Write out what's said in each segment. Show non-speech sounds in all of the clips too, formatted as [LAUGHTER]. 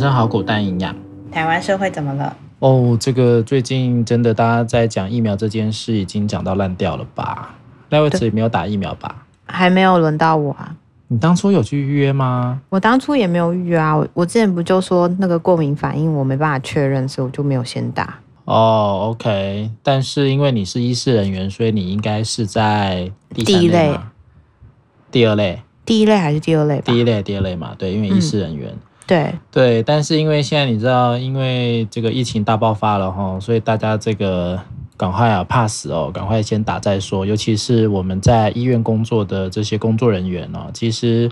生好狗蛋营养。台湾社会怎么了？哦，这个最近真的大家在讲疫苗这件事，已经讲到烂掉了吧？赖威慈也没有打疫苗吧？还没有轮到我啊。你当初有去预约吗？我当初也没有预约啊。我我之前不就说那个过敏反应，我没办法确认，所以我就没有先打。哦，OK。但是因为你是医师人员，所以你应该是在第一类。第二类。第一类还是第二类吧？第一类，第二类嘛，对，因为医师人员。嗯、对对，但是因为现在你知道，因为这个疫情大爆发了哈，所以大家这个赶快啊，怕死哦，赶快先打再说。尤其是我们在医院工作的这些工作人员呢，其实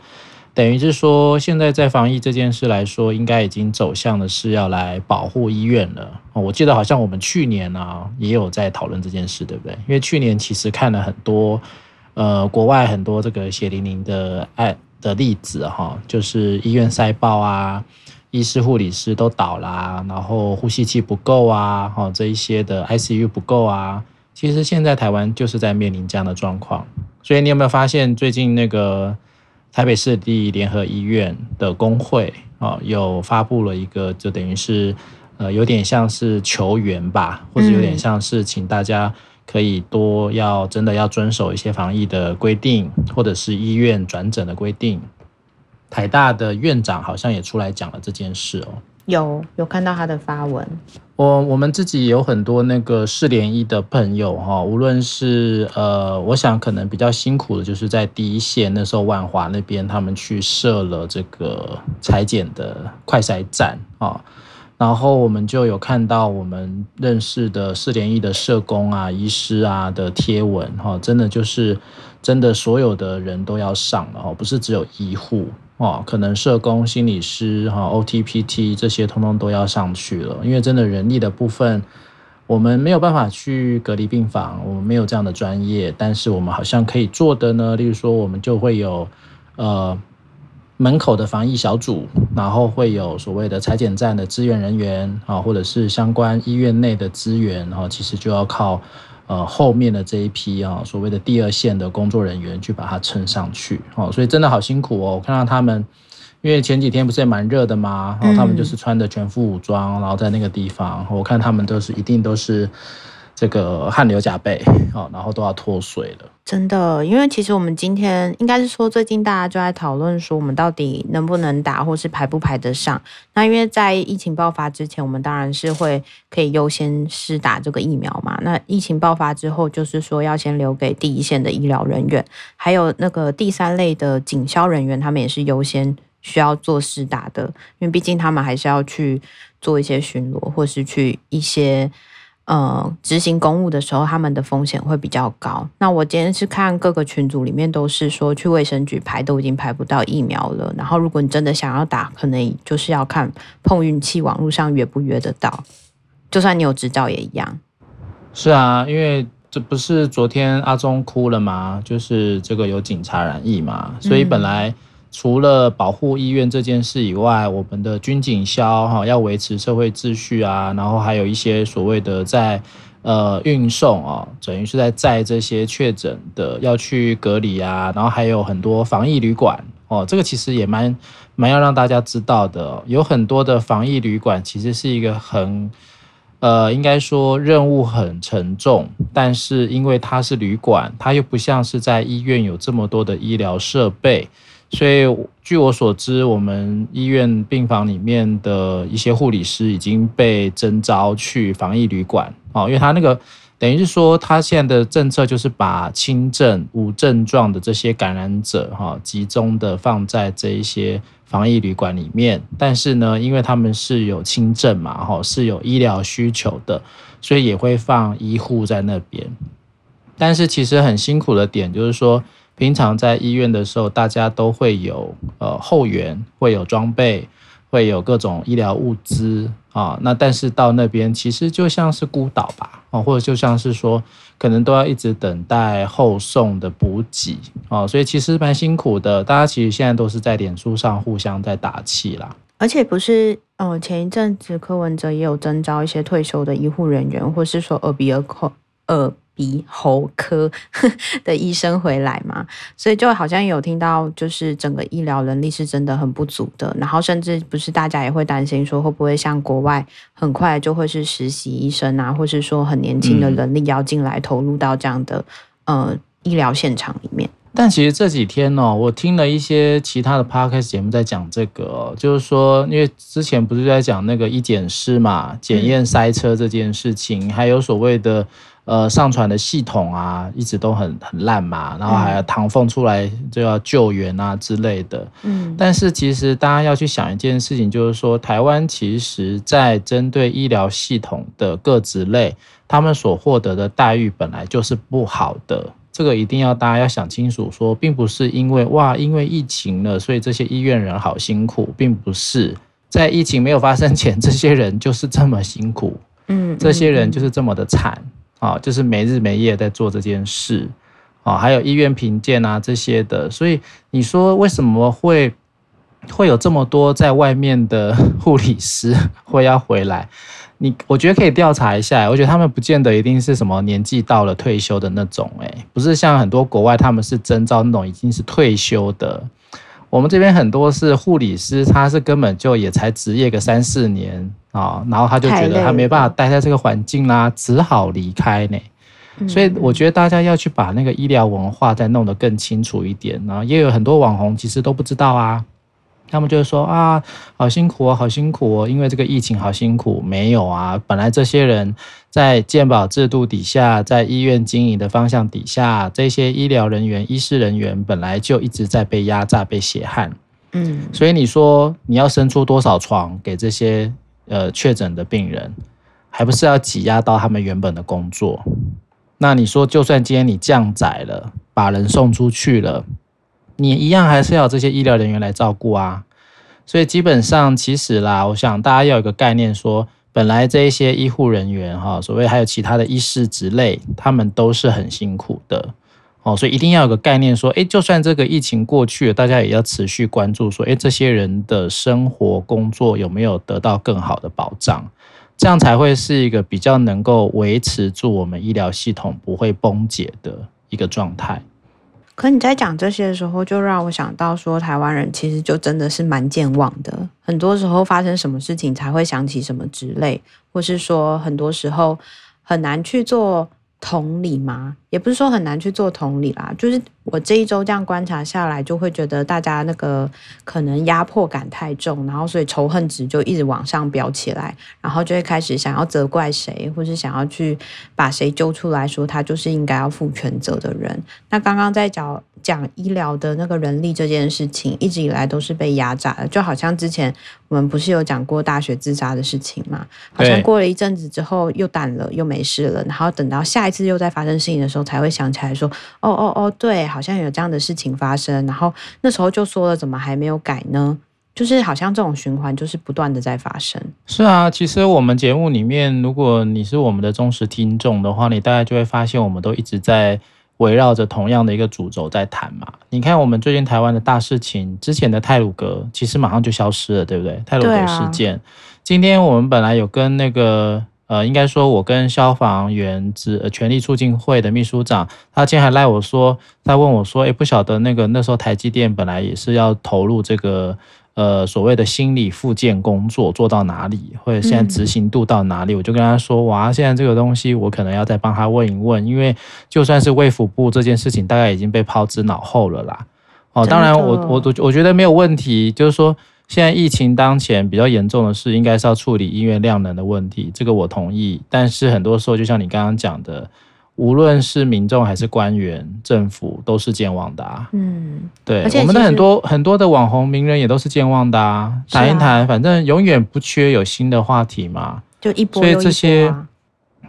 等于是说，现在在防疫这件事来说，应该已经走向的是要来保护医院了。我记得好像我们去年啊也有在讨论这件事，对不对？因为去年其实看了很多。呃，国外很多这个血淋淋的案的例子哈，就是医院塞爆啊，医师护理师都倒啦，然后呼吸器不够啊，哈，这一些的 ICU 不够啊。其实现在台湾就是在面临这样的状况，所以你有没有发现最近那个台北市立联合医院的工会啊，有发布了一个，就等于是呃，有点像是求援吧，或者有点像是请大家。可以多要真的要遵守一些防疫的规定，或者是医院转诊的规定。台大的院长好像也出来讲了这件事哦。有有看到他的发文。我我们自己有很多那个市联医的朋友哈，无论是呃，我想可能比较辛苦的，就是在第一线那时候万华那边，他们去设了这个裁剪的快筛站啊。然后我们就有看到我们认识的四点一的社工啊、医师啊的贴文哈，真的就是真的所有的人都要上了哈，不是只有医护哦，可能社工、心理师哈、OTPT 这些通通都要上去了，因为真的人力的部分，我们没有办法去隔离病房，我们没有这样的专业，但是我们好像可以做的呢，例如说我们就会有呃。门口的防疫小组，然后会有所谓的采检站的支援人员啊，或者是相关医院内的资源，然后其实就要靠呃后面的这一批啊，所谓的第二线的工作人员去把它撑上去哦，所以真的好辛苦哦。我看到他们，因为前几天不是也蛮热的吗？然后他们就是穿着全副武装，然后在那个地方，我看他们都是一定都是。这个汗流浃背，然后都要脱水了。真的，因为其实我们今天应该是说，最近大家就在讨论说，我们到底能不能打，或是排不排得上。那因为在疫情爆发之前，我们当然是会可以优先施打这个疫苗嘛。那疫情爆发之后，就是说要先留给第一线的医疗人员，还有那个第三类的警消人员，他们也是优先需要做试打的，因为毕竟他们还是要去做一些巡逻，或是去一些。呃，执行公务的时候，他们的风险会比较高。那我今天是看各个群组里面都是说去卫生局排都已经排不到疫苗了。然后如果你真的想要打，可能就是要看碰运气，网络上约不约得到。就算你有执照也一样。是啊，因为这不是昨天阿忠哭了吗？就是这个有警察染疫嘛，所以本来。除了保护医院这件事以外，我们的军警消哈要维持社会秩序啊，然后还有一些所谓的在呃运送啊，等于是在载这些确诊的要去隔离啊，然后还有很多防疫旅馆哦，这个其实也蛮蛮要让大家知道的，有很多的防疫旅馆其实是一个很呃应该说任务很沉重，但是因为它是旅馆，它又不像是在医院有这么多的医疗设备。所以，据我所知，我们医院病房里面的一些护理师已经被征召去防疫旅馆哦，因为他那个等于是说，他现在的政策就是把轻症、无症状的这些感染者哈，集中的放在这一些防疫旅馆里面。但是呢，因为他们是有轻症嘛，哈，是有医疗需求的，所以也会放医护在那边。但是其实很辛苦的点就是说。平常在医院的时候，大家都会有呃后援，会有装备，会有各种医疗物资啊。那但是到那边其实就像是孤岛吧，啊，或者就像是说，可能都要一直等待后送的补给啊。所以其实蛮辛苦的。大家其实现在都是在脸书上互相在打气啦。而且不是，呃，前一阵子柯文哲也有征召一些退休的医护人员，或是说耳鼻喉科耳鼻喉科 [LAUGHS] 的医生回来嘛，所以就好像有听到，就是整个医疗能力是真的很不足的。然后甚至不是大家也会担心说，会不会像国外很快就会是实习医生啊，或是说很年轻的人力要进来投入到这样的、嗯、呃医疗现场里面。但其实这几天呢、哦，我听了一些其他的 podcast 节目在讲这个、哦，就是说，因为之前不是在讲那个医检师嘛，检验塞车这件事情，嗯、还有所谓的。呃，上传的系统啊，一直都很很烂嘛，然后还要唐凤出来就要救援啊之类的。嗯，但是其实大家要去想一件事情，就是说台湾其实在针对医疗系统的各职类，他们所获得的待遇本来就是不好的。这个一定要大家要想清楚，说并不是因为哇，因为疫情了，所以这些医院人好辛苦，并不是在疫情没有发生前，这些人就是这么辛苦，嗯，这些人就是这么的惨。啊，就是没日没夜在做这件事，啊，还有医院评鉴啊这些的，所以你说为什么会会有这么多在外面的 [LAUGHS] 护理师 [LAUGHS] 会要回来？你我觉得可以调查一下，我觉得他们不见得一定是什么年纪到了退休的那种，诶，不是像很多国外他们是征召那种已经是退休的。我们这边很多是护理师，他是根本就也才职业个三四年啊，然后他就觉得他没办法待在这个环境啦，只好离开呢。所以我觉得大家要去把那个医疗文化再弄得更清楚一点，然后也有很多网红其实都不知道啊。他们就说啊，好辛苦哦，好辛苦哦，因为这个疫情好辛苦。没有啊，本来这些人在健保制度底下，在医院经营的方向底下，这些医疗人员、医师人员本来就一直在被压榨、被血汗。嗯，所以你说你要生出多少床给这些呃确诊的病人，还不是要挤压到他们原本的工作？那你说，就算今天你降载了，把人送出去了。你一样还是要这些医疗人员来照顾啊，所以基本上其实啦，我想大家要有个概念说，本来这一些医护人员哈，所谓还有其他的医师职类，他们都是很辛苦的。哦，所以一定要有个概念说，诶，就算这个疫情过去了，大家也要持续关注说，诶，这些人的生活工作有没有得到更好的保障，这样才会是一个比较能够维持住我们医疗系统不会崩解的一个状态。可你在讲这些的时候，就让我想到说，台湾人其实就真的是蛮健忘的。很多时候发生什么事情才会想起什么之类，或是说很多时候很难去做同理吗？也不是说很难去做同理啦，就是我这一周这样观察下来，就会觉得大家那个可能压迫感太重，然后所以仇恨值就一直往上飙起来，然后就会开始想要责怪谁，或是想要去把谁揪出来说他就是应该要负全责的人。那刚刚在讲讲医疗的那个人力这件事情，一直以来都是被压榨的，就好像之前我们不是有讲过大学自杀的事情嘛？好像过了一阵子之后又淡了，又没事了，然后等到下一次又在发生事情的时候。才会想起来说，哦哦哦，对，好像有这样的事情发生，然后那时候就说了，怎么还没有改呢？就是好像这种循环就是不断的在发生。是啊，其实我们节目里面，如果你是我们的忠实听众的话，你大概就会发现，我们都一直在围绕着同样的一个主轴在谈嘛。你看，我们最近台湾的大事情，之前的泰鲁格其实马上就消失了，对不对？泰鲁格事件，啊、今天我们本来有跟那个。呃，应该说，我跟消防员之权力促进会的秘书长，他今天还赖我说，他问我说，诶，不晓得那个那时候台积电本来也是要投入这个呃所谓的心理复健工作做到哪里，或者现在执行度到哪里？嗯、我就跟他说，哇，现在这个东西我可能要再帮他问一问，因为就算是卫福部这件事情，大概已经被抛之脑后了啦。哦，当然我我我我觉得没有问题，就是说。现在疫情当前比较严重的是，应该是要处理医院量能的问题，这个我同意。但是很多时候，就像你刚刚讲的，无论是民众还是官员、政府，都是健忘的啊。嗯，对，我们的很多很多的网红名人也都是健忘的啊。谈一谈，反正永远不缺有新的话题嘛。就一波又一波啊。所以这些，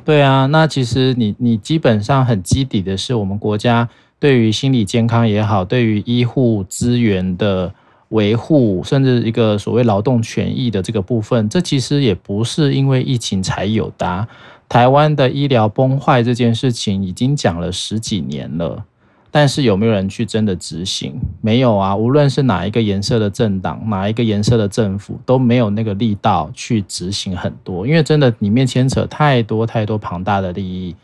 对啊，那其实你你基本上很基底的是，我们国家对于心理健康也好，对于医护资源的。维护甚至一个所谓劳动权益的这个部分，这其实也不是因为疫情才有的。台湾的医疗崩坏这件事情已经讲了十几年了，但是有没有人去真的执行？没有啊。无论是哪一个颜色的政党，哪一个颜色的政府，都没有那个力道去执行很多，因为真的里面牵扯太多太多庞大的利益。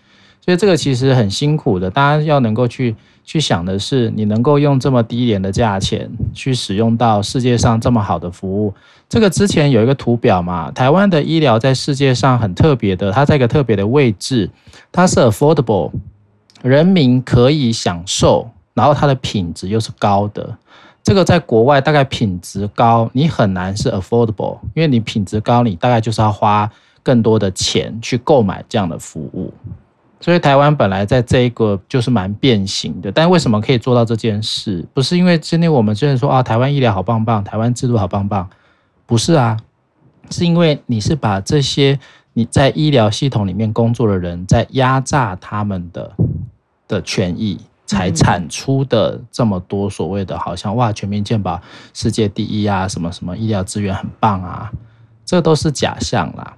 所以这个其实很辛苦的，大家要能够去去想的是，你能够用这么低廉的价钱去使用到世界上这么好的服务。这个之前有一个图表嘛，台湾的医疗在世界上很特别的，它在一个特别的位置，它是 affordable，人民可以享受，然后它的品质又是高的。这个在国外大概品质高，你很难是 affordable，因为你品质高，你大概就是要花更多的钱去购买这样的服务。所以台湾本来在这一个就是蛮变形的，但为什么可以做到这件事？不是因为今天我们真的说啊，台湾医疗好棒棒，台湾制度好棒棒，不是啊，是因为你是把这些你在医疗系统里面工作的人在压榨他们的的权益。才产出的这么多所谓的，好像哇，全民健保世界第一啊，什么什么医疗资源很棒啊，这都是假象啦。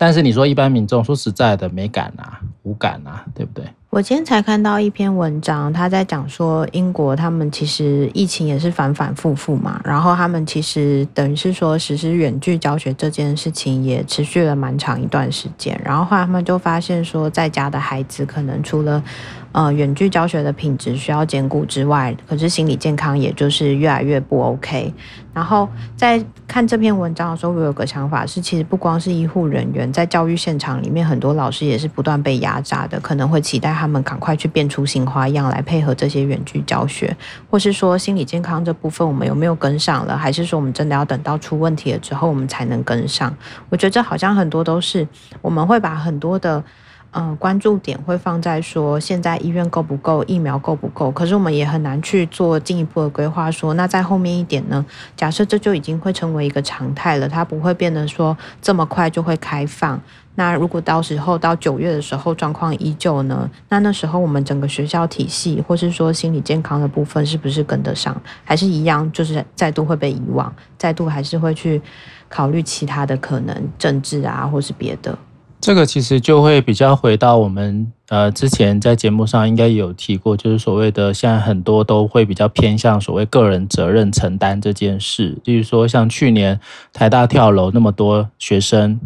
但是你说一般民众说实在的没感啊，无感啊，对不对？我今天才看到一篇文章，他在讲说英国他们其实疫情也是反反复复嘛，然后他们其实等于是说实施远距教学这件事情也持续了蛮长一段时间，然后后来他们就发现说在家的孩子可能除了呃远距教学的品质需要兼顾之外，可是心理健康也就是越来越不 OK。然后在看这篇文章的时候，我有个想法是，其实不光是医护人员，在教育现场里面，很多老师也是不断被压榨的，可能会期待他们赶快去变出新花样来配合这些远距教学，或是说心理健康这部分我们有没有跟上了，还是说我们真的要等到出问题了之后我们才能跟上？我觉得这好像很多都是我们会把很多的。嗯，关注点会放在说现在医院够不够，疫苗够不够，可是我们也很难去做进一步的规划。说那在后面一点呢？假设这就已经会成为一个常态了，它不会变得说这么快就会开放。那如果到时候到九月的时候状况依旧呢？那那时候我们整个学校体系或是说心理健康的部分是不是跟得上？还是一样，就是再度会被遗忘，再度还是会去考虑其他的可能，政治啊，或是别的。这个其实就会比较回到我们呃之前在节目上应该有提过，就是所谓的现在很多都会比较偏向所谓个人责任承担这件事。例如说像去年台大跳楼那么多学生，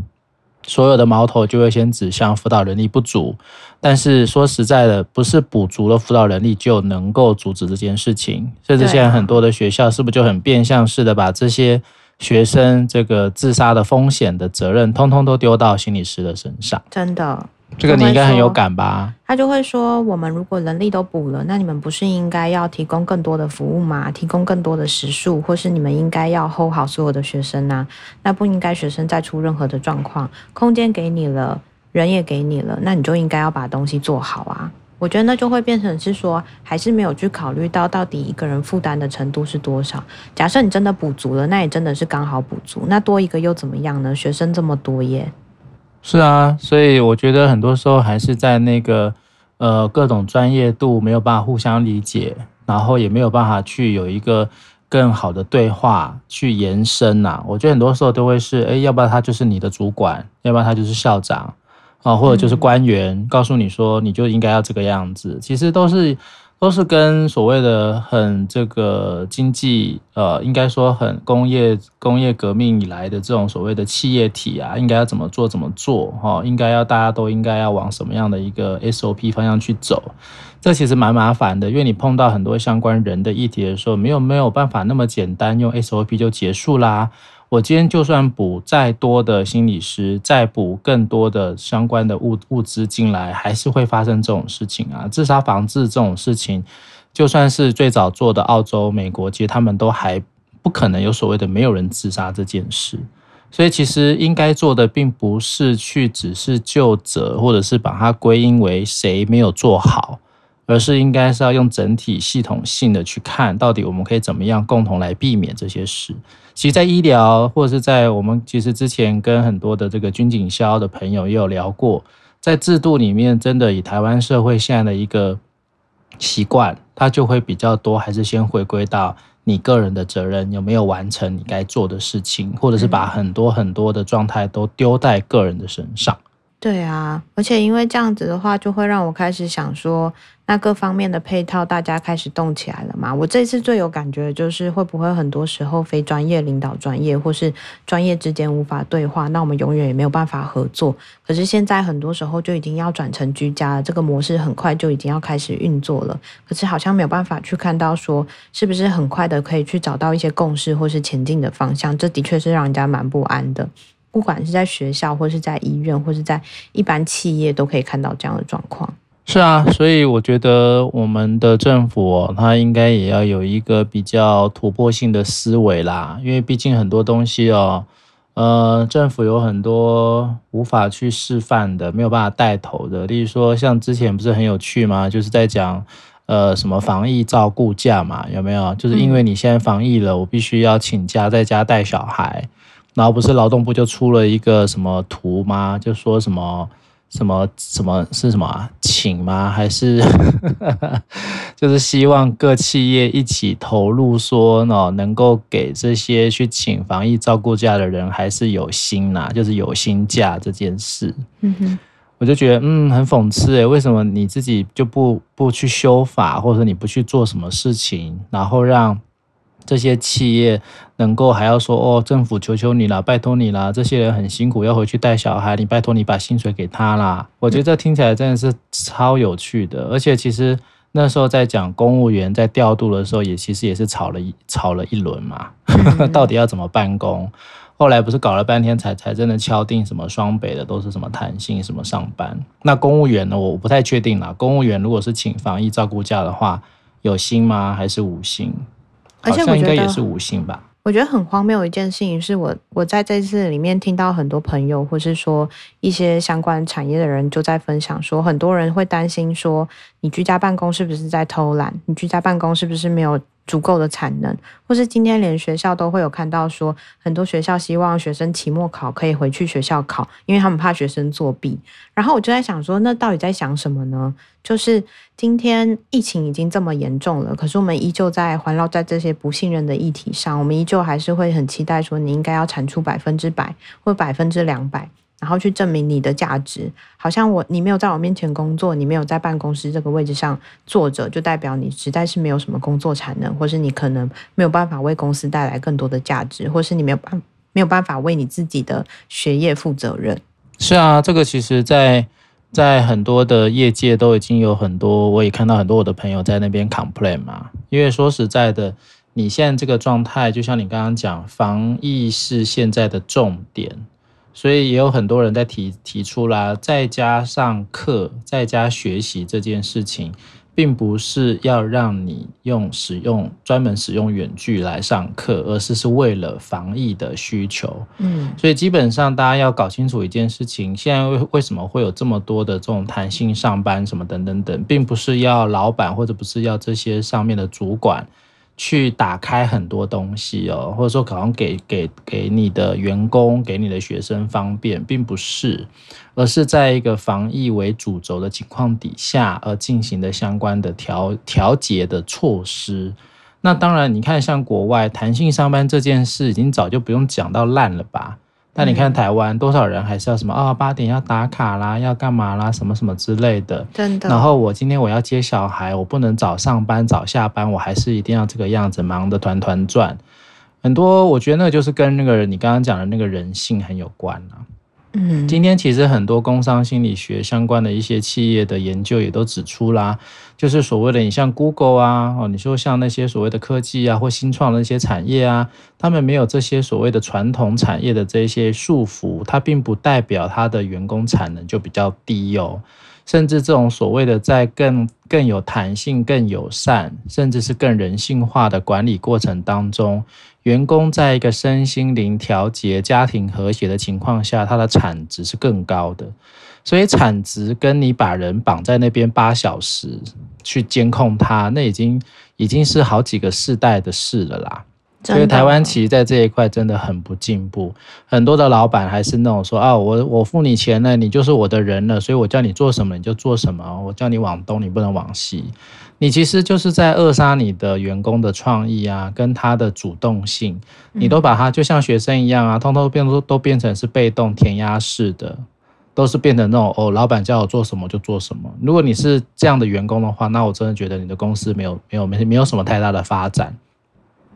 所有的矛头就会先指向辅导能力不足。但是说实在的，不是补足了辅导能力就能够阻止这件事情。甚至现在很多的学校是不是就很变相式的把这些。学生这个自杀的风险的责任，通通都丢到心理师的身上。真的，这个你应该很有感吧？他就会说，我们如果人力都补了，那你们不是应该要提供更多的服务吗？提供更多的时数，或是你们应该要 hold 好所有的学生啊？那不应该学生再出任何的状况，空间给你了，人也给你了，那你就应该要把东西做好啊。我觉得那就会变成是说，还是没有去考虑到到底一个人负担的程度是多少。假设你真的补足了，那也真的是刚好补足。那多一个又怎么样呢？学生这么多耶。是啊，所以我觉得很多时候还是在那个呃各种专业度没有办法互相理解，然后也没有办法去有一个更好的对话去延伸呐、我觉得很多时候都会是，诶，要不然他就是你的主管，要不然他就是校长。啊，或者就是官员告诉你说，你就应该要这个样子，其实都是都是跟所谓的很这个经济，呃，应该说很工业工业革命以来的这种所谓的企业体啊，应该要怎么做怎么做，哈，应该要大家都应该要往什么样的一个 SOP 方向去走，这其实蛮麻烦的，因为你碰到很多相关人的议题的时候，没有没有办法那么简单用 SOP 就结束啦。我今天就算补再多的心理师，再补更多的相关的物物资进来，还是会发生这种事情啊！自杀防治这种事情，就算是最早做的澳洲、美国，其实他们都还不可能有所谓的没有人自杀这件事。所以其实应该做的，并不是去只是究责，或者是把它归因为谁没有做好。而是应该是要用整体系统性的去看，到底我们可以怎么样共同来避免这些事。其实，在医疗或者是在我们其实之前跟很多的这个军警消的朋友也有聊过，在制度里面，真的以台湾社会现在的一个习惯，它就会比较多，还是先回归到你个人的责任有没有完成你该做的事情，或者是把很多很多的状态都丢在个人的身上。对啊，而且因为这样子的话，就会让我开始想说，那各方面的配套大家开始动起来了嘛。我这次最有感觉的就是，会不会很多时候非专业领导专业，或是专业之间无法对话，那我们永远也没有办法合作。可是现在很多时候就已经要转成居家了，这个模式很快就已经要开始运作了。可是好像没有办法去看到说，是不是很快的可以去找到一些共识或是前进的方向。这的确是让人家蛮不安的。不管是在学校，或是在医院，或是在一般企业，都可以看到这样的状况。是啊，所以我觉得我们的政府哦，它应该也要有一个比较突破性的思维啦。因为毕竟很多东西哦，呃，政府有很多无法去示范的，没有办法带头的。例如说，像之前不是很有趣吗？就是在讲呃什么防疫照顾假嘛，有没有？就是因为你现在防疫了，我必须要请假在家带小孩。然后不是劳动部就出了一个什么图吗？就说什么什么什么是什么啊？请吗？还是 [LAUGHS] 就是希望各企业一起投入说，说能够给这些去请防疫照顾假的人还是有薪呐，就是有薪假这件事。嗯哼，我就觉得嗯很讽刺诶，为什么你自己就不不去修法，或者你不去做什么事情，然后让这些企业能够还要说哦，政府求求你了，拜托你了，这些人很辛苦要回去带小孩，你拜托你把薪水给他啦。我觉得这听起来真的是超有趣的，而且其实那时候在讲公务员在调度的时候，也其实也是吵了一吵了一轮嘛，[LAUGHS] 到底要怎么办公？后来不是搞了半天才才真的敲定什么双北的都是什么弹性什么上班。那公务员呢？我不太确定啦。公务员如果是请防疫照顾假的话，有薪吗？还是无薪？而且我觉得也是无薪吧。我觉得很荒谬的一件事情是我我在这次里面听到很多朋友，或是说一些相关产业的人就在分享说，很多人会担心说，你居家办公是不是在偷懒？你居家办公是不是没有？足够的产能，或是今天连学校都会有看到说，很多学校希望学生期末考可以回去学校考，因为他们怕学生作弊。然后我就在想说，那到底在想什么呢？就是今天疫情已经这么严重了，可是我们依旧在环绕在这些不信任的议题上，我们依旧还是会很期待说，你应该要产出百分之百或百分之两百。然后去证明你的价值，好像我你没有在我面前工作，你没有在办公室这个位置上坐着，就代表你实在是没有什么工作产能，或是你可能没有办法为公司带来更多的价值，或是你没有办没有办法为你自己的学业负责任。是啊，这个其实在在很多的业界都已经有很多，我也看到很多我的朋友在那边 complain 嘛，因为说实在的，你现在这个状态，就像你刚刚讲，防疫是现在的重点。所以也有很多人在提提出啦，在家上课、在家学习这件事情，并不是要让你用使用专门使用远距来上课，而是是为了防疫的需求。嗯，所以基本上大家要搞清楚一件事情：现在为为什么会有这么多的这种弹性上班什么等等等，并不是要老板或者不是要这些上面的主管。去打开很多东西哦，或者说可能给给给你的员工、给你的学生方便，并不是，而是在一个防疫为主轴的情况底下而进行的相关的调调节的措施。那当然，你看像国外弹性上班这件事，已经早就不用讲到烂了吧。但你看台湾多少人还是要什么啊？八点要打卡啦，要干嘛啦？什么什么之类的。真的。然后我今天我要接小孩，我不能早上班早下班，我还是一定要这个样子，忙得团团转。很多我觉得那个就是跟那个你刚刚讲的那个人性很有关啊。今天其实很多工商心理学相关的一些企业的研究也都指出啦，就是所谓的你像 Google 啊，哦，你说像那些所谓的科技啊或新创的一些产业啊，他们没有这些所谓的传统产业的这些束缚，它并不代表它的员工产能就比较低哦。甚至这种所谓的在更更有弹性、更友善，甚至是更人性化的管理过程当中，员工在一个身心灵调节、家庭和谐的情况下，他的产值是更高的。所以产值跟你把人绑在那边八小时去监控他，那已经已经是好几个世代的事了啦。所以台湾其实在这一块真的很不进步，很多的老板还是那种说啊，我我付你钱了，你就是我的人了，所以我叫你做什么你就做什么，我叫你往东你不能往西，你其实就是在扼杀你的员工的创意啊，跟他的主动性，你都把他就像学生一样啊，通通变都都变成是被动填鸭式的，都是变成那种哦，老板叫我做什么就做什么。如果你是这样的员工的话，那我真的觉得你的公司没有没有没没有什么太大的发展，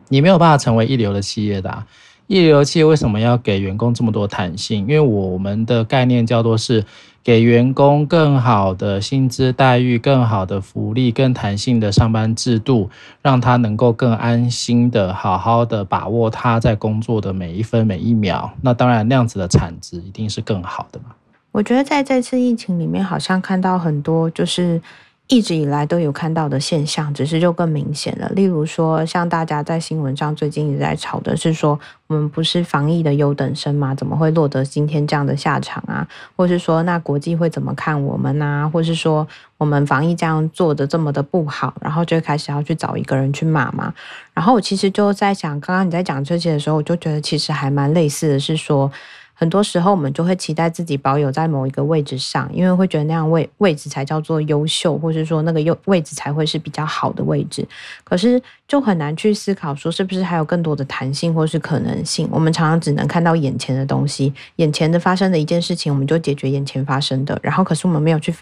你没有办法成为一流的企业的啊。一流企业为什么要给员工这么多弹性？因为我们的概念叫做是给员工更好的薪资待遇、更好的福利、更弹性的上班制度，让他能够更安心的好好的把握他在工作的每一分每一秒。那当然，那样子的产值一定是更好的嘛。我觉得在这次疫情里面，好像看到很多就是一直以来都有看到的现象，只是就更明显了。例如说，像大家在新闻上最近一直在吵的是说，我们不是防疫的优等生吗？怎么会落得今天这样的下场啊？或是说，那国际会怎么看我们啊？或是说，我们防疫这样做的这么的不好，然后就开始要去找一个人去骂嘛？然后我其实就在想，刚刚你在讲这些的时候，我就觉得其实还蛮类似的是说。很多时候，我们就会期待自己保有在某一个位置上，因为会觉得那样位位置才叫做优秀，或是说那个优位置才会是比较好的位置。可是就很难去思考说，是不是还有更多的弹性或是可能性？我们常常只能看到眼前的东西，眼前的发生的一件事情，我们就解决眼前发生的。然后，可是我们没有去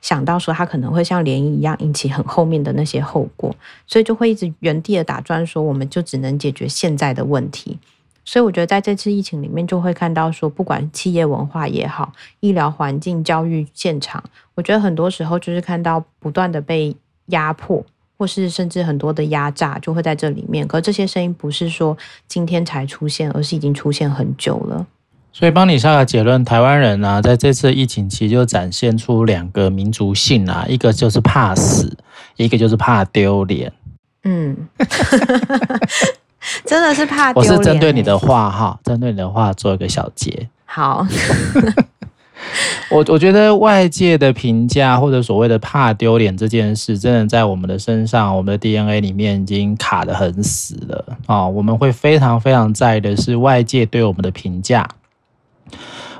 想到说，它可能会像涟漪一样引起很后面的那些后果，所以就会一直原地的打转，说我们就只能解决现在的问题。所以我觉得在这次疫情里面，就会看到说，不管企业文化也好，医疗环境、教育现场，我觉得很多时候就是看到不断的被压迫，或是甚至很多的压榨，就会在这里面。可这些声音不是说今天才出现，而是已经出现很久了。所以帮你下个结论，台湾人啊，在这次疫情期就展现出两个民族性啊，一个就是怕死，一个就是怕丢脸。嗯。[LAUGHS] [LAUGHS] 真的是怕丢脸。我是针对你的话哈，针对你的话做一个小结。好，[LAUGHS] 我我觉得外界的评价或者所谓的怕丢脸这件事，真的在我们的身上，我们的 DNA 里面已经卡得很死了啊！我们会非常非常在意的是外界对我们的评价，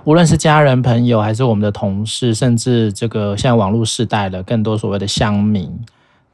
无论是家人、朋友，还是我们的同事，甚至这个现在网络时代的更多所谓的乡民。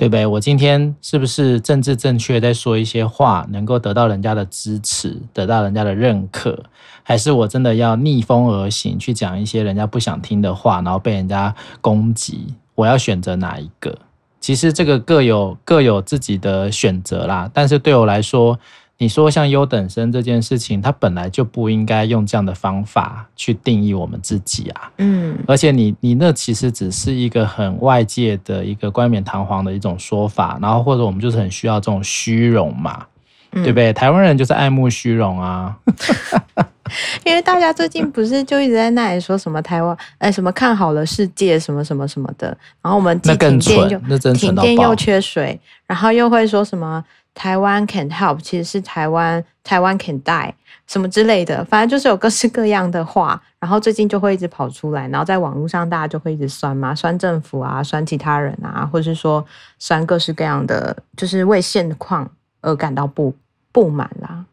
对不对？我今天是不是政治正确，在说一些话，能够得到人家的支持，得到人家的认可，还是我真的要逆风而行，去讲一些人家不想听的话，然后被人家攻击？我要选择哪一个？其实这个各有各有自己的选择啦。但是对我来说，你说像优等生这件事情，它本来就不应该用这样的方法去定义我们自己啊。嗯，而且你你那其实只是一个很外界的一个冠冕堂皇的一种说法，然后或者我们就是很需要这种虚荣嘛，嗯、对不对？台湾人就是爱慕虚荣啊。[LAUGHS] 因为大家最近不是就一直在那里说什么台湾哎什么看好了世界什么什么什么的，然后我们停电又停电又缺水，然后又会说什么。台湾 can help，其实是台湾台湾 can die，什么之类的，反正就是有各式各样的话，然后最近就会一直跑出来，然后在网络上大家就会一直酸嘛，酸政府啊，酸其他人啊，或是说酸各式各样的，就是为现况而感到不不满啦。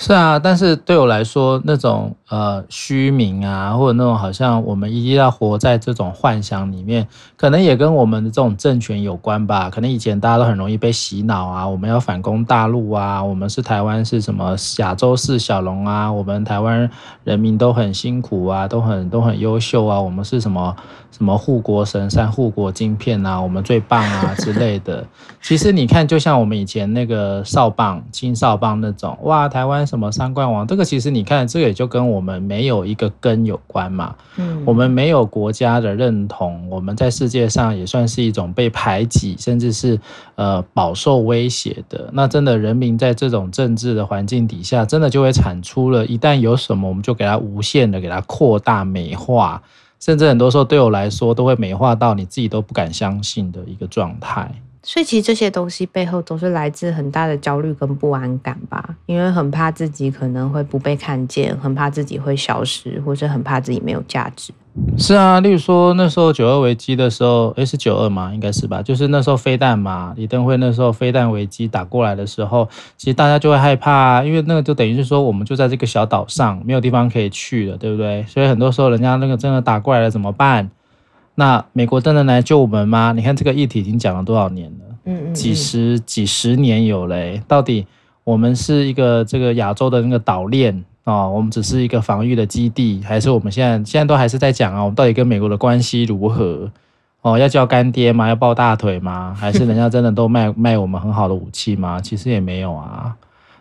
是啊，但是对我来说，那种呃虚名啊，或者那种好像我们一定要活在这种幻想里面，可能也跟我们的这种政权有关吧。可能以前大家都很容易被洗脑啊，我们要反攻大陆啊，我们是台湾是什么亚洲四小龙啊，我们台湾人民都很辛苦啊，都很都很优秀啊，我们是什么什么护国神山、护国晶片啊，我们最棒啊之类的。其实你看，就像我们以前那个少棒、青少棒那种，哇，台湾。什么三冠王？这个其实你看，这个也就跟我们没有一个根有关嘛。嗯，我们没有国家的认同，我们在世界上也算是一种被排挤，甚至是呃饱受威胁的。那真的人民在这种政治的环境底下，真的就会产出了，一旦有什么，我们就给它无限的给它扩大美化，甚至很多时候对我来说，都会美化到你自己都不敢相信的一个状态。所以其实这些东西背后都是来自很大的焦虑跟不安感吧，因为很怕自己可能会不被看见，很怕自己会消失，或者很怕自己没有价值。是啊，例如说那时候九二危机的时候，诶，是九二吗？应该是吧。就是那时候飞弹嘛，李登辉那时候飞弹危机打过来的时候，其实大家就会害怕，因为那个就等于是说我们就在这个小岛上，没有地方可以去了，对不对？所以很多时候人家那个真的打过来了怎么办？那美国真的来救我们吗？你看这个议题已经讲了多少年了？嗯，嗯，嗯，几十几十年有嘞。到底我们是一个这个亚洲的那个岛链哦，我们只是一个防御的基地，还是我们现在现在都还是在讲啊，我们到底跟美国的关系如何？哦，要叫干爹吗？要抱大腿吗？还是人家真的都卖卖我们很好的武器吗？其实也没有啊。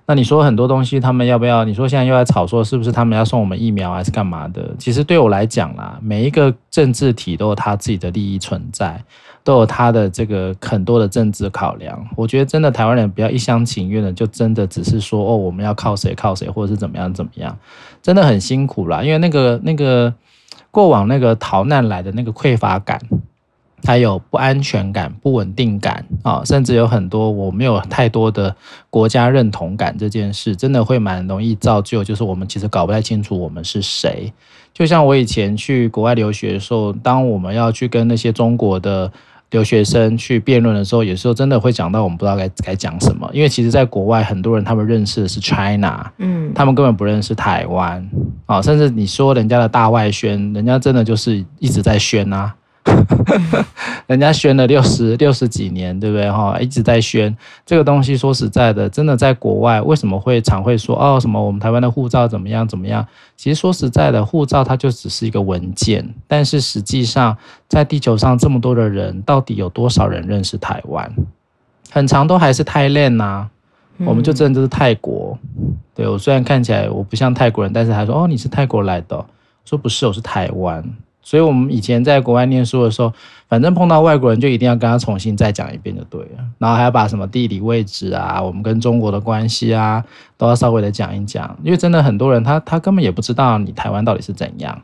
那你说很多东西，他们要不要？你说现在又在吵说是不是他们要送我们疫苗还是干嘛的？其实对我来讲啦，每一个政治体都有他自己的利益存在，都有他的这个很多的政治考量。我觉得真的台湾人不要一厢情愿的，就真的只是说哦，我们要靠谁靠谁，或者是怎么样怎么样，真的很辛苦啦。因为那个那个过往那个逃难来的那个匮乏感。还有不安全感、不稳定感啊，甚至有很多我没有太多的国家认同感，这件事真的会蛮容易造就，就是我们其实搞不太清楚我们是谁。就像我以前去国外留学的时候，当我们要去跟那些中国的留学生去辩论的时候，有时候真的会讲到我们不知道该该讲什么，因为其实在国外很多人他们认识的是 China，嗯，他们根本不认识台湾啊，甚至你说人家的大外宣，人家真的就是一直在宣啊。[LAUGHS] 人家宣了六十六十几年，对不对？哈，一直在宣这个东西。说实在的，真的在国外，为什么会常会说哦什么我们台湾的护照怎么样怎么样？其实说实在的，护照它就只是一个文件，但是实际上在地球上这么多的人，到底有多少人认识台湾？很长都还是泰恋呐，我们就真的就是泰国。对，我虽然看起来我不像泰国人，但是他说哦你是泰国来的，说不是，我是台湾。所以，我们以前在国外念书的时候，反正碰到外国人就一定要跟他重新再讲一遍就对了，然后还要把什么地理位置啊，我们跟中国的关系啊，都要稍微的讲一讲，因为真的很多人他他根本也不知道你台湾到底是怎样。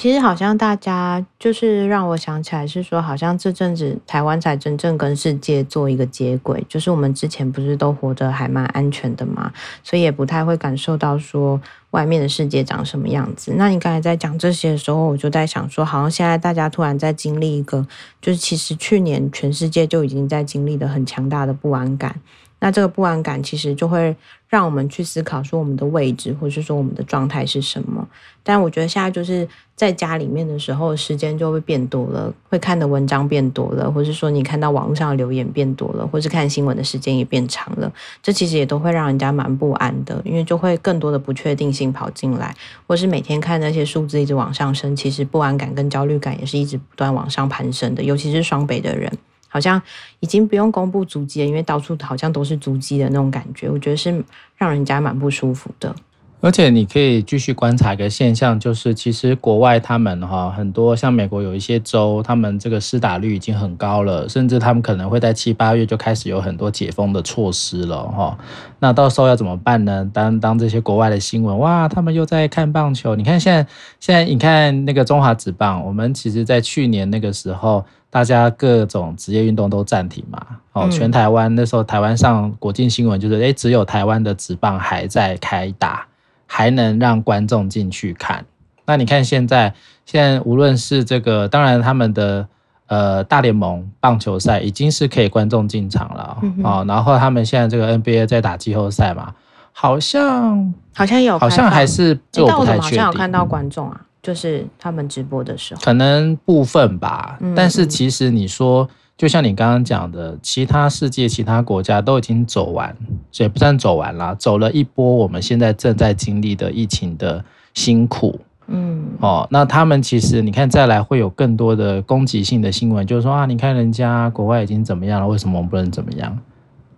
其实好像大家就是让我想起来是说，好像这阵子台湾才真正跟世界做一个接轨，就是我们之前不是都活得还蛮安全的嘛，所以也不太会感受到说外面的世界长什么样子。那你刚才在讲这些的时候，我就在想说，好像现在大家突然在经历一个，就是其实去年全世界就已经在经历的很强大的不安感。那这个不安感其实就会让我们去思考说我们的位置，或是说我们的状态是什么。但我觉得现在就是在家里面的时候，时间就会变多了，会看的文章变多了，或是说你看到网络上的留言变多了，或是看新闻的时间也变长了。这其实也都会让人家蛮不安的，因为就会更多的不确定性跑进来，或是每天看那些数字一直往上升，其实不安感跟焦虑感也是一直不断往上攀升的，尤其是双北的人。好像已经不用公布足迹了，因为到处好像都是足迹的那种感觉，我觉得是让人家蛮不舒服的。而且你可以继续观察一个现象，就是其实国外他们哈很多像美国有一些州，他们这个施打率已经很高了，甚至他们可能会在七八月就开始有很多解封的措施了哈。那到时候要怎么办呢？当当这些国外的新闻哇，他们又在看棒球，你看现在现在你看那个中华职棒，我们其实在去年那个时候，大家各种职业运动都暂停嘛，哦，全台湾那时候台湾上国际新闻就是诶，只有台湾的职棒还在开打。还能让观众进去看，那你看现在，现在无论是这个，当然他们的呃大联盟棒球赛已经是可以观众进场了啊、嗯哦，然后他们现在这个 NBA 在打季后赛嘛，好像好像有，好像还是就我不太确定，好像有看到观众啊，就是他们直播的时候，可能部分吧，但是其实你说。就像你刚刚讲的，其他世界、其他国家都已经走完，所以不算走完了，走了一波我们现在正在经历的疫情的辛苦。嗯，哦，那他们其实你看，再来会有更多的攻击性的新闻，就是说啊，你看人家国外已经怎么样了，为什么我们不能怎么样？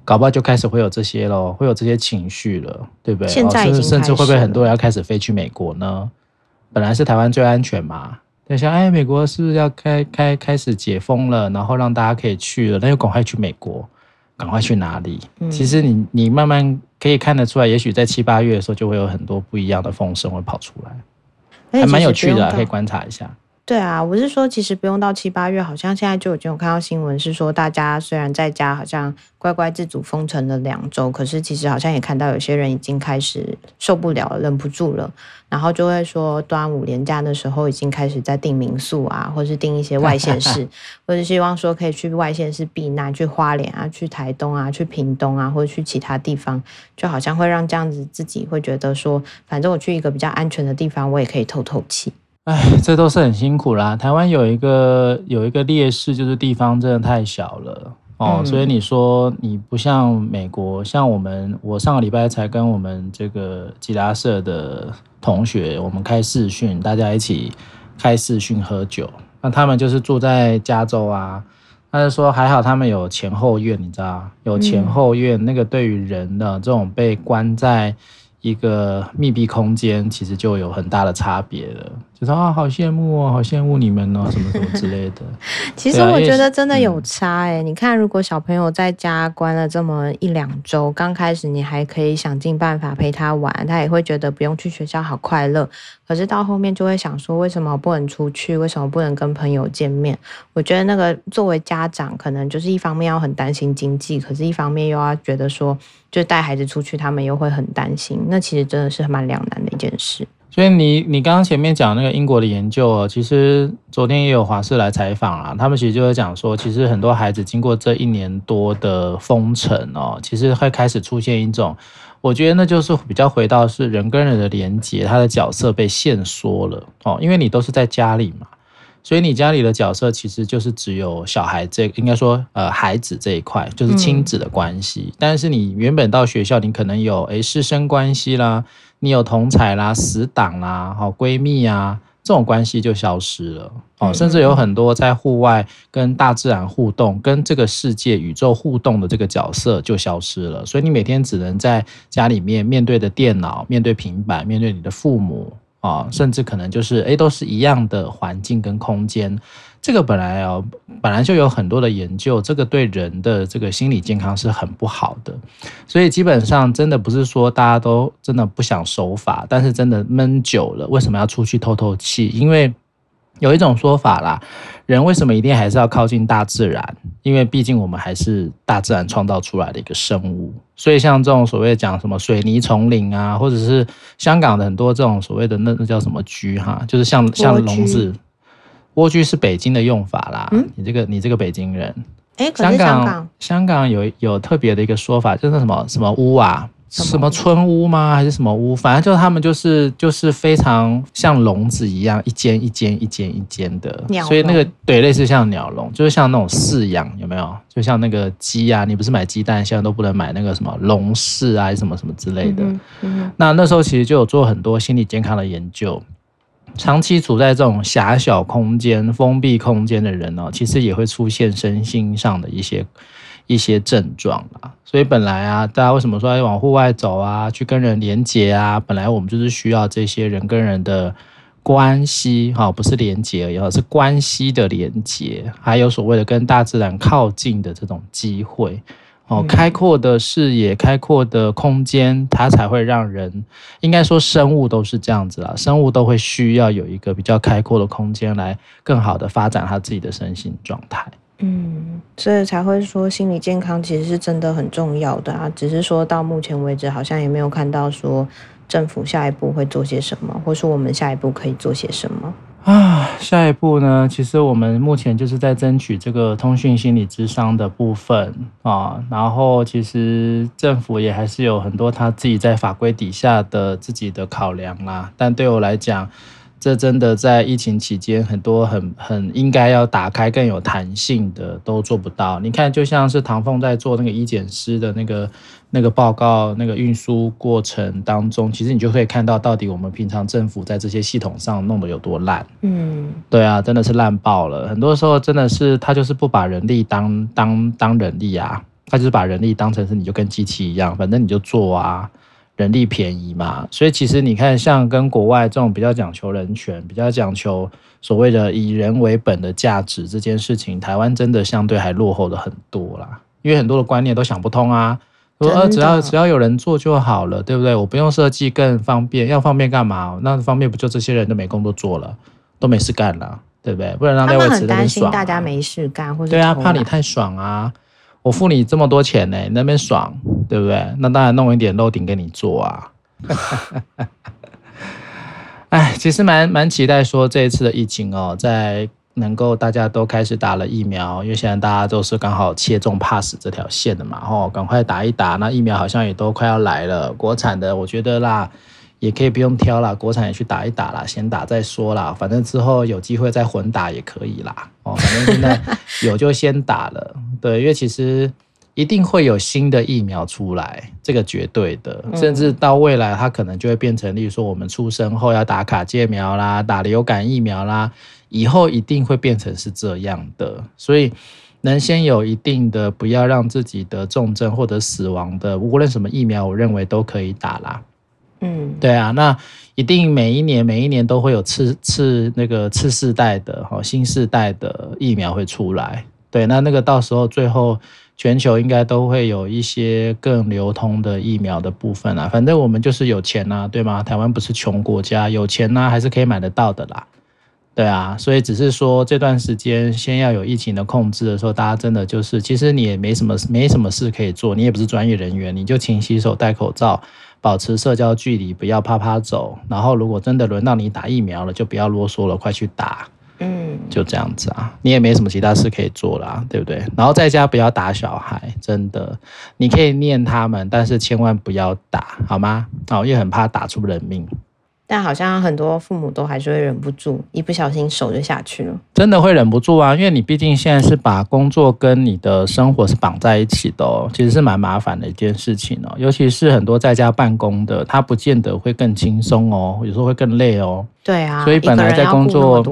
搞不好就开始会有这些咯，会有这些情绪了，对不对？现在。甚至会不会很多人要开始飞去美国呢？本来是台湾最安全嘛。等下，哎，美国是不是要开开开始解封了？然后让大家可以去了，那就赶快去美国，赶快去哪里？嗯、其实你你慢慢可以看得出来，也许在七八月的时候，就会有很多不一样的风声会跑出来，还蛮有趣的，可以观察一下。对啊，我是说，其实不用到七八月，好像现在就已经有看到新闻，是说大家虽然在家好像乖乖自主封城了两周，可是其实好像也看到有些人已经开始受不了了，忍不住了，然后就会说端午连假的时候已经开始在订民宿啊，或是订一些外县市，[LAUGHS] 或者希望说可以去外县市避难，去花莲啊，去台东啊，去屏东啊，或者去其他地方，就好像会让这样子自己会觉得说，反正我去一个比较安全的地方，我也可以透透气。哎，这都是很辛苦啦。台湾有一个有一个劣势，就是地方真的太小了哦，嗯、所以你说你不像美国，像我们，我上个礼拜才跟我们这个吉拉社的同学，我们开视讯，大家一起开视讯喝酒。那他们就是住在加州啊，他就说还好他们有前后院，你知道，有前后院，嗯、那个对于人的这种被关在。一个密闭空间其实就有很大的差别了，就说啊，好羡慕哦，好羡慕你们哦，什么什么之类的。[LAUGHS] 其实我觉得真的有差哎，你看，如果小朋友在家关了这么一两周，刚开始你还可以想尽办法陪他玩，他也会觉得不用去学校好快乐。可是到后面就会想说，为什么不能出去？为什么不能跟朋友见面？我觉得那个作为家长，可能就是一方面要很担心经济，可是一方面又要觉得说。就带孩子出去，他们又会很担心。那其实真的是蛮两难的一件事。所以你你刚刚前面讲那个英国的研究哦，其实昨天也有华视来采访啊，他们其实就是讲说，其实很多孩子经过这一年多的封城哦，其实会开始出现一种，我觉得那就是比较回到是人跟人的连接，他的角色被限缩了哦，因为你都是在家里嘛。所以你家里的角色其实就是只有小孩这，应该说呃孩子这一块，就是亲子的关系。嗯、但是你原本到学校，你可能有诶师生关系啦，你有同侪啦、死党啦、好闺蜜啊，这种关系就消失了哦。甚至有很多在户外跟大自然互动、跟这个世界宇宙互动的这个角色就消失了。所以你每天只能在家里面面对着电脑、面对平板、面对你的父母。啊，甚至可能就是诶，都是一样的环境跟空间。这个本来哦，本来就有很多的研究，这个对人的这个心理健康是很不好的。所以基本上真的不是说大家都真的不想守法，但是真的闷久了，为什么要出去透透气？因为有一种说法啦，人为什么一定还是要靠近大自然？因为毕竟我们还是大自然创造出来的一个生物。所以像这种所谓讲什么水泥丛林啊，或者是香港的很多这种所谓的那那叫什么居哈，就是像像笼子，蜗居是北京的用法啦。嗯，你这个你这个北京人，诶，香港香港有有特别的一个说法，就是什么什么屋啊。什么村屋吗？还是什么屋？反正就是他们就是就是非常像笼子一样，一间一间一间一间的，所以那个对，类似像鸟笼，就是像那种饲养，有没有？就像那个鸡啊，你不是买鸡蛋，现在都不能买那个什么笼式啊，还是什么什么之类的。嗯嗯，那那时候其实就有做很多心理健康的研究，长期处在这种狭小空间、封闭空间的人呢，其实也会出现身心上的一些。一些症状啊，所以本来啊，大家为什么说要往户外走啊，去跟人连接啊？本来我们就是需要这些人跟人的关系，哈，不是连接而已，是关系的连接，还有所谓的跟大自然靠近的这种机会，哦，开阔的视野、开阔的空间，它才会让人，应该说生物都是这样子啦，生物都会需要有一个比较开阔的空间来更好的发展他自己的身心状态。嗯，所以才会说心理健康其实是真的很重要的啊，只是说到目前为止好像也没有看到说政府下一步会做些什么，或是我们下一步可以做些什么啊？下一步呢？其实我们目前就是在争取这个通讯心理咨商的部分啊，然后其实政府也还是有很多他自己在法规底下的自己的考量啦，但对我来讲。这真的在疫情期间，很多很很应该要打开更有弹性的都做不到。你看，就像是唐凤在做那个医检师的那个那个报告，那个运输过程当中，其实你就可以看到，到底我们平常政府在这些系统上弄得有多烂。嗯，对啊，真的是烂爆了。很多时候真的是他就是不把人力当当当人力啊，他就是把人力当成是你就跟机器一样，反正你就做啊。人力便宜嘛，所以其实你看，像跟国外这种比较讲求人权、比较讲求所谓的以人为本的价值这件事情，台湾真的相对还落后了很多啦。因为很多的观念都想不通啊，说呃只要只要有人做就好了，对不对？我不用设计更方便，要方便干嘛？那方便不就这些人都没工作做了，都没事干了，对不对？不然让那位置那边爽，大家没事干，或者对啊，怕你太爽啊。我付你这么多钱呢，你那边爽，对不对？那当然弄一点楼顶给你做啊。[LAUGHS] 哎，其实蛮蛮期待说这一次的疫情哦，在能够大家都开始打了疫苗，因为现在大家都是刚好切中 pass 这条线的嘛，吼，赶快打一打。那疫苗好像也都快要来了，国产的我觉得啦，也可以不用挑啦，国产也去打一打啦，先打再说啦，反正之后有机会再混打也可以啦。哦，反正现在 [LAUGHS] 有就先打了，对，因为其实一定会有新的疫苗出来，这个绝对的，甚至到未来它可能就会变成，例如说我们出生后要打卡介苗啦，打流感疫苗啦，以后一定会变成是这样的，所以能先有一定的，不要让自己得重症或者死亡的，无论什么疫苗，我认为都可以打啦。嗯，对啊，那一定每一年每一年都会有次次那个次世代的哈新世代的疫苗会出来，对，那那个到时候最后全球应该都会有一些更流通的疫苗的部分啊。反正我们就是有钱呐，对吗？台湾不是穷国家，有钱呐还是可以买得到的啦。对啊，所以只是说这段时间先要有疫情的控制的时候，大家真的就是其实你也没什么没什么事可以做，你也不是专业人员，你就勤洗手、戴口罩。保持社交距离，不要啪啪走。然后，如果真的轮到你打疫苗了，就不要啰嗦了，快去打。嗯，就这样子啊，你也没什么其他事可以做啦，对不对？然后在家不要打小孩，真的，你可以念他们，但是千万不要打，好吗？哦，因为很怕打出人命。但好像很多父母都还是会忍不住，一不小心手就下去了。真的会忍不住啊，因为你毕竟现在是把工作跟你的生活是绑在一起的哦，其实是蛮麻烦的一件事情哦。尤其是很多在家办公的，他不见得会更轻松哦，有时候会更累哦。对啊，所以本来在工作，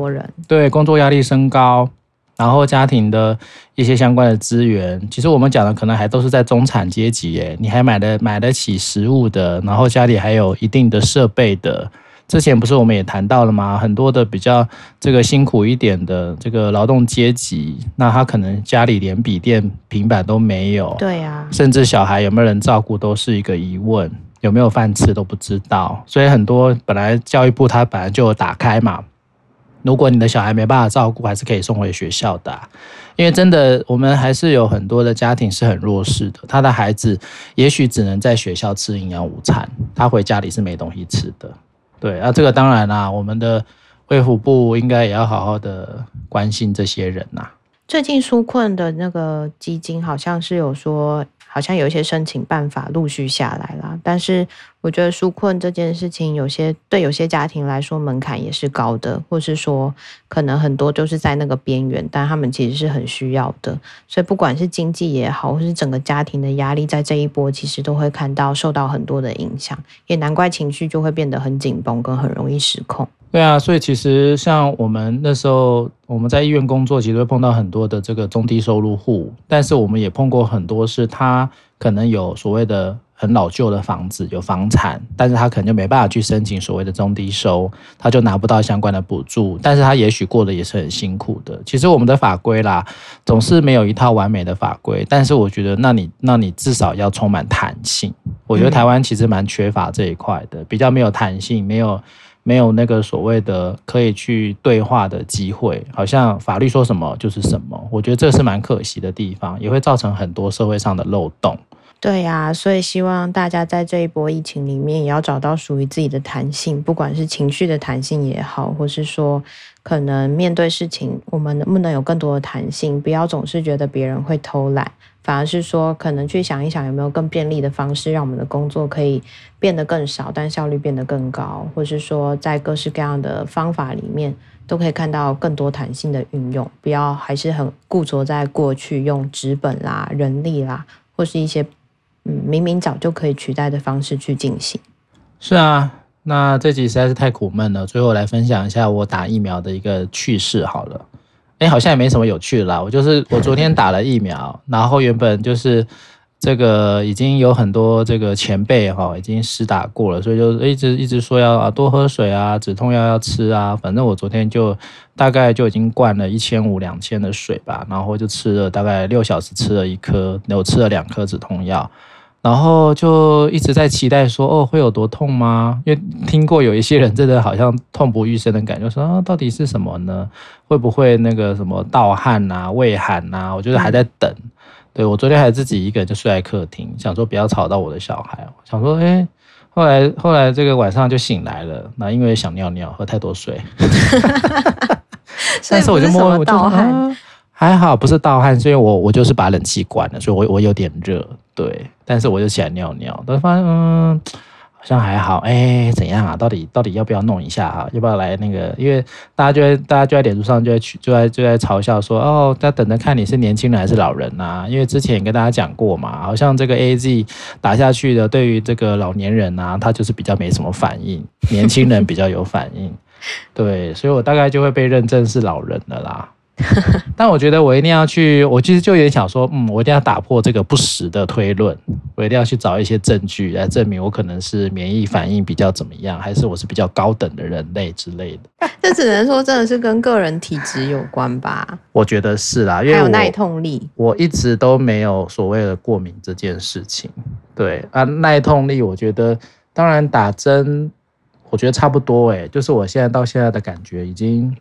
对工作压力升高，然后家庭的一些相关的资源，其实我们讲的可能还都是在中产阶级耶，你还买得买得起食物的，然后家里还有一定的设备的。之前不是我们也谈到了吗？很多的比较这个辛苦一点的这个劳动阶级，那他可能家里连笔电、平板都没有，对呀，甚至小孩有没有人照顾都是一个疑问，有没有饭吃都不知道。所以很多本来教育部他本来就有打开嘛，如果你的小孩没办法照顾，还是可以送回学校的啊。因为真的，我们还是有很多的家庭是很弱势的，他的孩子也许只能在学校吃营养午餐，他回家里是没东西吃的。对啊，这个当然啦，我们的卫福部应该也要好好的关心这些人呐。最近纾困的那个基金好像是有说。好像有一些申请办法陆续下来了，但是我觉得纾困这件事情，有些对有些家庭来说门槛也是高的，或是说可能很多就是在那个边缘，但他们其实是很需要的。所以不管是经济也好，或是整个家庭的压力，在这一波其实都会看到受到很多的影响，也难怪情绪就会变得很紧绷，跟很容易失控。对啊，所以其实像我们那时候我们在医院工作，其实会碰到很多的这个中低收入户，但是我们也碰过很多是他可能有所谓的很老旧的房子，有房产，但是他可能就没办法去申请所谓的中低收，他就拿不到相关的补助，但是他也许过得也是很辛苦的。其实我们的法规啦，总是没有一套完美的法规，但是我觉得那你那你至少要充满弹性。我觉得台湾其实蛮缺乏这一块的，比较没有弹性，没有。没有那个所谓的可以去对话的机会，好像法律说什么就是什么，我觉得这是蛮可惜的地方，也会造成很多社会上的漏洞。对呀，所以希望大家在这一波疫情里面，也要找到属于自己的弹性，不管是情绪的弹性也好，或是说可能面对事情，我们能不能有更多的弹性，不要总是觉得别人会偷懒。反而是说，可能去想一想有没有更便利的方式，让我们的工作可以变得更少，但效率变得更高，或是说在各式各样的方法里面，都可以看到更多弹性的运用，不要还是很固着在过去用纸本啦、人力啦，或是一些嗯明明早就可以取代的方式去进行。是啊，那这集实在是太苦闷了，最后来分享一下我打疫苗的一个趣事好了。哎，好像也没什么有趣的啦。我就是我昨天打了疫苗，然后原本就是这个已经有很多这个前辈哈已经施打过了，所以就一直一直说要啊多喝水啊，止痛药要吃啊。反正我昨天就大概就已经灌了一千五两千的水吧，然后就吃了大概六小时吃了一颗，我吃了两颗止痛药。然后就一直在期待说，哦，会有多痛吗？因为听过有一些人真的好像痛不欲生的感觉，说啊，到底是什么呢？会不会那个什么盗汗啊、畏寒啊？我觉得还在等。嗯、对，我昨天还自己一个人就睡在客厅，想说不要吵到我的小孩。想说，哎，后来后来这个晚上就醒来了，那因为想尿尿，喝太多水。[LAUGHS] 但是我就摸，我就还好不是盗汗，所以我我就是把冷气关了，所以我我有点热。对，但是我就起来尿尿，但发现嗯，好像还好，哎、欸，怎样啊？到底到底要不要弄一下哈？要不要来那个？因为大家就在大家就在脸书上就在去就在就在嘲笑说，哦，在等着看你是年轻人还是老人呐、啊？因为之前也跟大家讲过嘛，好像这个 AZ 打下去的，对于这个老年人啊，他就是比较没什么反应，[LAUGHS] 年轻人比较有反应。对，所以我大概就会被认证是老人了啦。[LAUGHS] 但我觉得我一定要去，我其实就有点想说，嗯，我一定要打破这个不实的推论，我一定要去找一些证据来证明我可能是免疫反应比较怎么样，还是我是比较高等的人类之类的。这只能说真的是跟个人体质有关吧？我觉得是啦，因为还有耐痛力，我一直都没有所谓的过敏这件事情。对啊，耐痛力，我觉得当然打针，我觉得差不多诶，就是我现在到现在的感觉已经。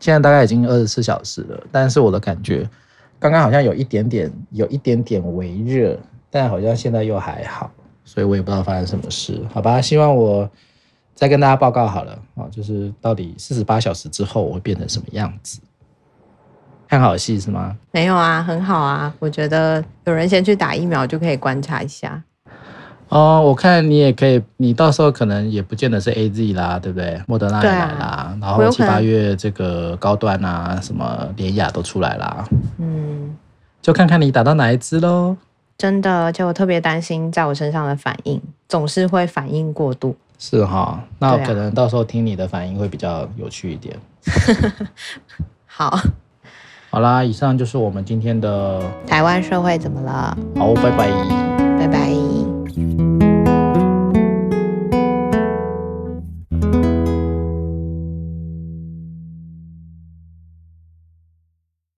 现在大概已经二十四小时了，但是我的感觉刚刚好像有一点点，有一点点微热，但好像现在又还好，所以我也不知道发生什么事，好吧？希望我再跟大家报告好了啊，就是到底四十八小时之后我会变成什么样子？看好戏是吗？没有啊，很好啊，我觉得有人先去打疫苗就可以观察一下。哦，我看你也可以，你到时候可能也不见得是 AZ 啦，对不对？莫德纳也来啦，啊、然后七八月这个高端啊，什么联雅都出来啦。嗯，就看看你打到哪一支喽。真的，而且我特别担心在我身上的反应，总是会反应过度。是哈，那可能到时候听你的反应会比较有趣一点。[LAUGHS] 好，好啦，以上就是我们今天的台湾社会怎么了？好，拜拜。